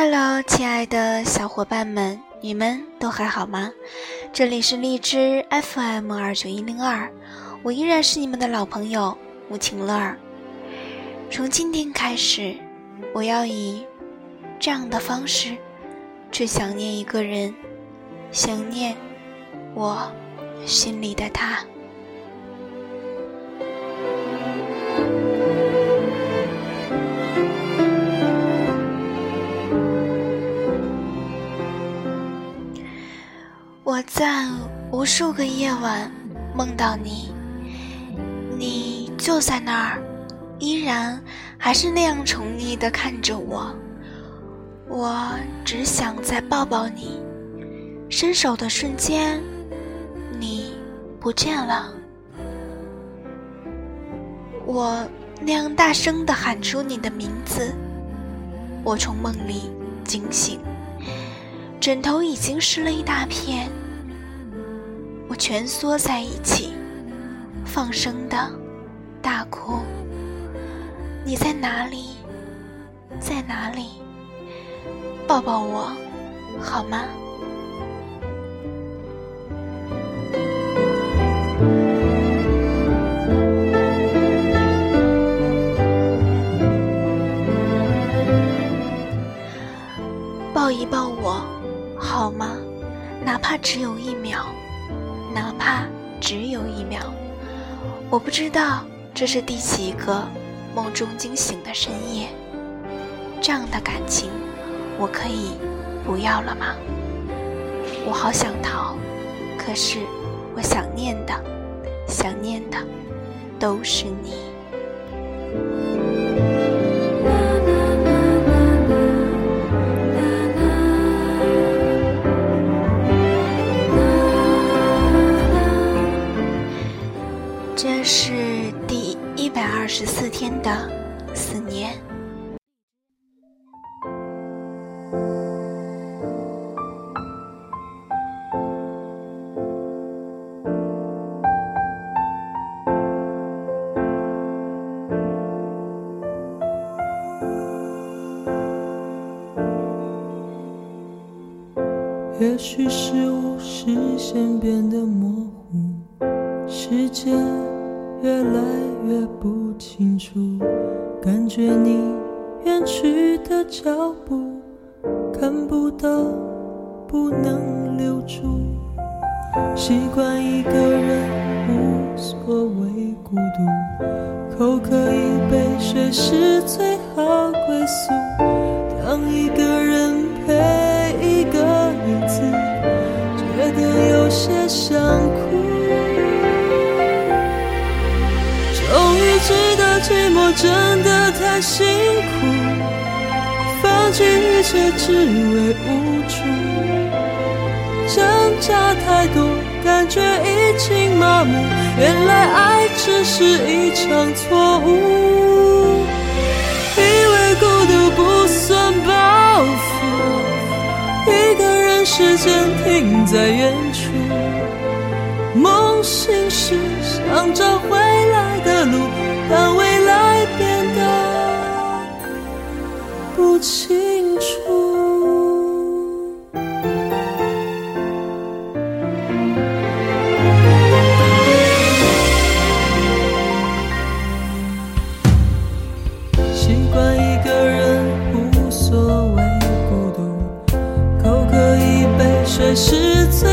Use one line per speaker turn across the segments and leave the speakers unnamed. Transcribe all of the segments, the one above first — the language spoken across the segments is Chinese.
Hello，亲爱的小伙伴们，你们都还好吗？这里是荔枝 FM 二九一零二，我依然是你们的老朋友吴晴乐儿。从今天开始，我要以这样的方式去想念一个人，想念我心里的他。我在无数个夜晚梦到你，你就在那儿，依然还是那样宠溺的看着我。我只想再抱抱你，伸手的瞬间，你不见了。我那样大声的喊出你的名字，我从梦里惊醒，枕头已经湿了一大片。我蜷缩在一起，放声的大哭。你在哪里？在哪里？抱抱我，好吗？抱一抱我，好吗？哪怕只有一秒。哪怕只有一秒，我不知道这是第几个梦中惊醒的深夜。这样的感情，我可以不要了吗？我好想逃，可是我想念的，想念的都是你。的思念。
也许是我视线变得模糊，时间。越来越不清楚，感觉你远去的脚步，看不到，不能留住。习惯一个人无所谓孤独，口渴一杯水是最好知道寂寞真的太辛苦，放弃一切只为无助，挣扎太多，感觉已经麻木。原来爱只是一场错误，以为孤独不算包袱，一个人时间停在远处，梦醒时想着回来的路。但未来变得不清楚，习惯一个人无所谓孤独，口渴一杯水是最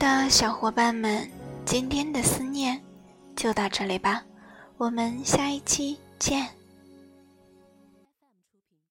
的
小伙伴们，今天的思念就到这里吧，我们下一期见。